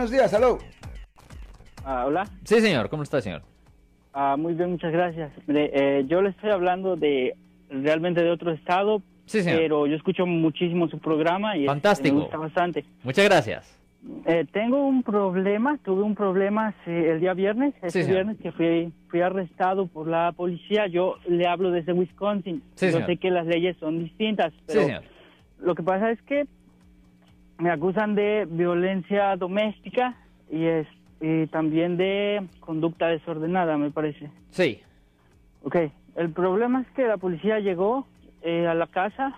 buenos días, hello. Ah, hola. Sí, señor. ¿Cómo está, señor? Ah, muy bien, muchas gracias. Mire, eh, yo le estoy hablando de realmente de otro estado, Sí, señor. pero yo escucho muchísimo su programa y este, Fantástico. me gusta bastante. Muchas gracias. Eh, tengo un problema, tuve un problema el día viernes, este señor. viernes que fui, fui arrestado por la policía. Yo le hablo desde Wisconsin. Sí, yo señor. sé que las leyes son distintas, pero Sí, señor. lo que pasa es que me acusan de violencia doméstica y, es, y también de conducta desordenada, me parece. Sí. Ok, el problema es que la policía llegó eh, a la casa,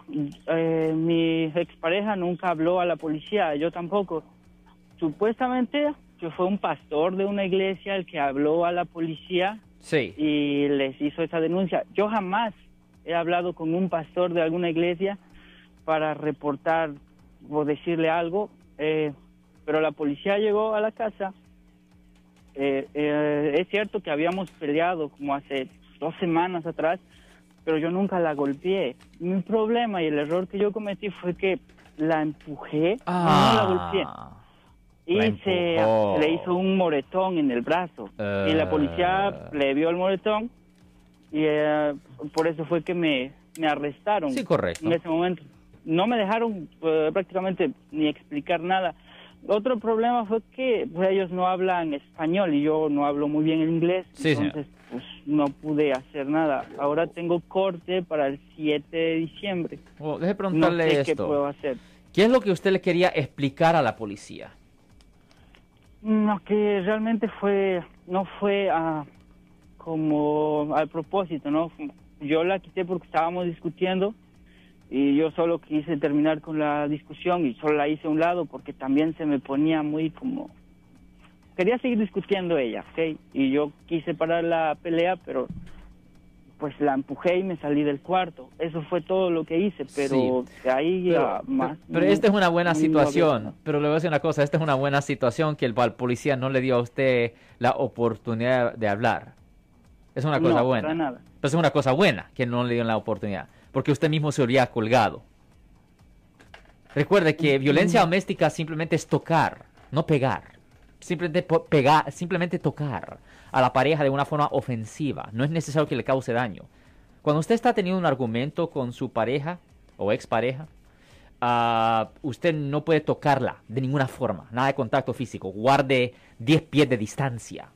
eh, mi expareja nunca habló a la policía, yo tampoco. Supuestamente que fue un pastor de una iglesia el que habló a la policía Sí. y les hizo esa denuncia. Yo jamás he hablado con un pastor de alguna iglesia para reportar o decirle algo, eh, pero la policía llegó a la casa. Eh, eh, es cierto que habíamos peleado como hace dos semanas atrás, pero yo nunca la golpeé. Mi problema y el error que yo cometí fue que la empujé, no la golpeé. Ah. Y La se le hizo un moretón en el brazo. Y la policía Eh. le vio el moretón y eh, por eso fue que me, me arrestaron. Sí, correcto. En ese momento. No me dejaron eh, prácticamente ni explicar nada. Otro problema fue que pues, ellos no hablan español y yo no hablo muy bien el inglés. Sí, señor. entonces, pues no pude hacer nada. Ahora tengo corte para el 7 de diciembre. Oh, deje No preguntarle sé qué puedo esto. hacer. ¿Qué es lo que usted le quería explicar a la policía? No, que realmente fue, no fue ah, como al propósito, ¿no? Yo la quité porque estábamos discutiendo y yo solo quise terminar con la discusión y solo la hice a un lado porque también se me ponía muy como... Quería seguir discutiendo ella, ¿ok? Y yo quise parar la pelea, pero pues la empujé y me salí del cuarto. Eso fue todo lo que hice, pero de ahí Pero, a más... pero esta es una buena situación. Pero le voy a decir una cosa, esta es una buena situación que el policía no le dio a usted la oportunidad de hablar. Es una cosa No, buena. para nada. Pero es una cosa buena que no le dieron la oportunidad. Porque usted mismo se habría colgado. Recuerde que violencia doméstica simplemente es tocar, no pegar. Simplemente, pegar, simplemente tocar a la pareja de una forma ofensiva. No es necesario que le cause daño. Cuando usted está teniendo un argumento con su pareja o expareja, ah, usted no puede tocarla de ninguna forma. Nada de contacto físico. Guarde 10 pies de distancia.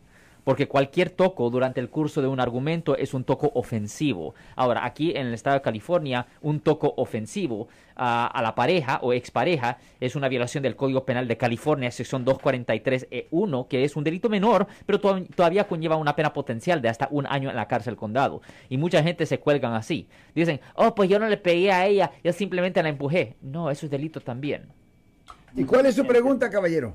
Porque cualquier toco durante el curso de un argumento es un toco ofensivo. Ahora, aquí en el estado de California, un toco ofensivo ah, a la pareja o expareja es una violación del Código Penal de California, sección 243E1, E que es un delito menor, pero to- todavía conlleva una pena potencial de hasta un año en la cárcel condado. Y mucha gente se cuelgan así. Dicen, oh, pues yo no le pegué a ella, yo simplemente la empujé. No, eso es delito también. ¿Y cuál es su pregunta, caballero?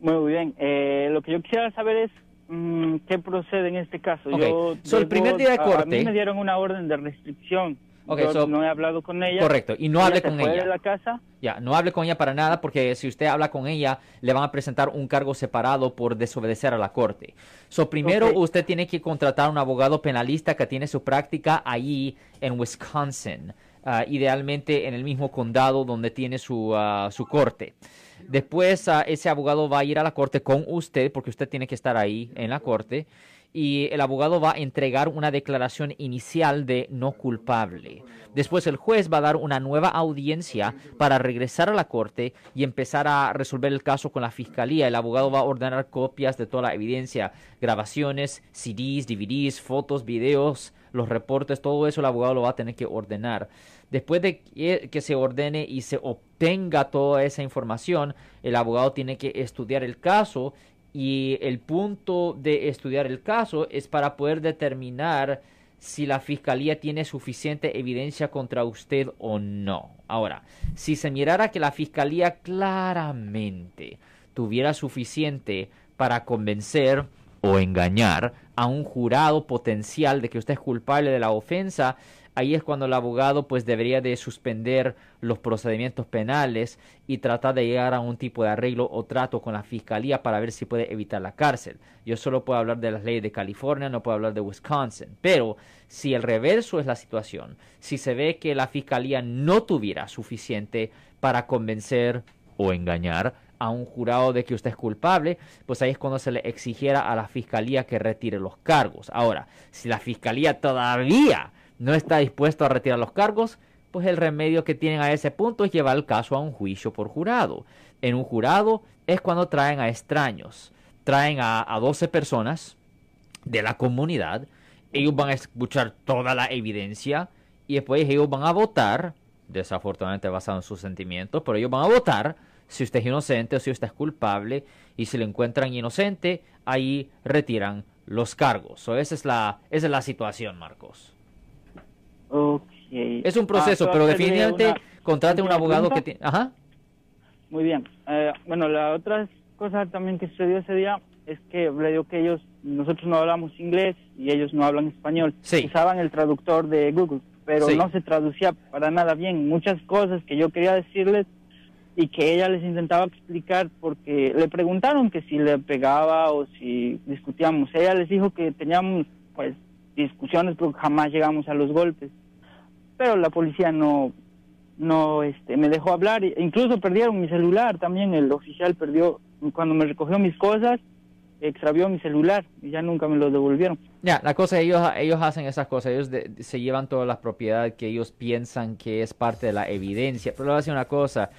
Muy bien. Eh, lo que yo quisiera saber es mm, qué procede en este caso. Yo So, el primer día de a- A, corte- mí me dieron una orden de restricción. Ok, yo so- no he hablado con ella. Correcto, y no Ella hable con ella. de la casa. Ya, no hable con ella para nada porque si usted habla con ella le van a presentar un cargo separado por desobedecer a la corte. So, primero usted tiene que contratar a un abogado penalista que tiene su práctica ahí en Wisconsin, ah, idealmente en el mismo condado donde tiene su, ah, su corte. Después ah, ese abogado va a ir a la corte con usted porque usted tiene que estar ahí en la corte y el abogado va a entregar una declaración inicial de no culpable. Después el juez va a dar una nueva audiencia para regresar a la corte y empezar a resolver el caso con la fiscalía. El abogado va a ordenar copias de toda la evidencia, grabaciones, CDs, DVDs, fotos, videos, los reportes, todo eso el abogado lo va a tener que ordenar. Después de que, se ordene y se obtenga toda esa información, el abogado tiene que estudiar el caso y el punto de estudiar el caso es para poder determinar si la fiscalía tiene suficiente evidencia contra usted o no. Ahora, si se mirara que la fiscalía claramente tuviera suficiente para convencer o engañar a un jurado potencial de que usted es culpable de la ofensa, ahí es cuando el abogado pues debería de suspender los procedimientos penales y tratar de llegar a un tipo de arreglo o trato con la fiscalía para ver si puede evitar la cárcel. Yo solo puedo hablar de las leyes de California, no puedo hablar de Wisconsin. Pero si el reverso es la situación, si se ve que la fiscalía no tuviera suficiente para convencer o engañar a un jurado de que usted es culpable, pues ahí es cuando se le exigiera a la fiscalía que retire los cargos. Ahora, si la fiscalía todavía no está dispuesto a retirar los cargos, pues el remedio que tienen a ese punto es llevar el caso a un juicio por jurado. En un jurado es cuando traen a extraños, traen a, a 12 personas de la comunidad, ellos van a escuchar toda la evidencia y después ellos van a votar, desafortunadamente basado en sus sentimientos, pero ellos van a votar si usted es inocente o si usted es culpable y si lo encuentran inocente, ahí retiran los cargos. esa, es la, esa es la situación, Marcos. Okay. Es un proceso, Ah, pero una definitivamente contrate un abogado que tiene... Ajá. Muy bien. Eh, bueno, la otra cosa también que sucedió ese día es que le digo que ellos, nosotros no hablamos inglés y ellos no hablan español. Sí. Usaban el traductor de Google, pero Sí. no se traducía para nada bien. Muchas cosas que yo quería decirles y que ella les intentaba explicar porque le preguntaron que si le pegaba o si discutíamos. Ella les dijo que teníamos pues discusiones pero jamás llegamos a los golpes. Pero la policía no no este me dejó hablar e incluso perdieron mi celular también el oficial perdió cuando me recogió mis cosas extravió mi celular y ya nunca me lo devolvieron Ya, la cosa, ellos, ellos hacen esas cosas, ellos se llevan todas las propiedades que ellos piensan que es parte de la evidencia. Pero le voy a decir una cosa,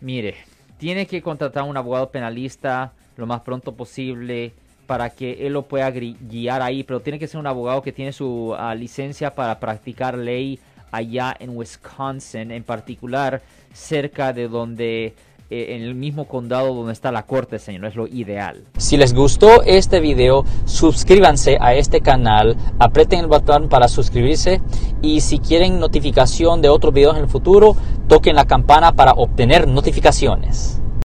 mire, tiene que contratar a un abogado penalista lo más pronto posible para que él lo pueda guiar ahí, pero tiene que ser un abogado que tiene su ah, licencia para practicar ley allá en Wisconsin, en particular cerca de donde, eh, en el mismo condado donde está la corte, señor, es lo ideal. Si les gustó este video, suscríbanse a este canal, aprieten el botón para suscribirse y si quieren notificación de otros videos en el futuro, toquen la campana para obtener notificaciones.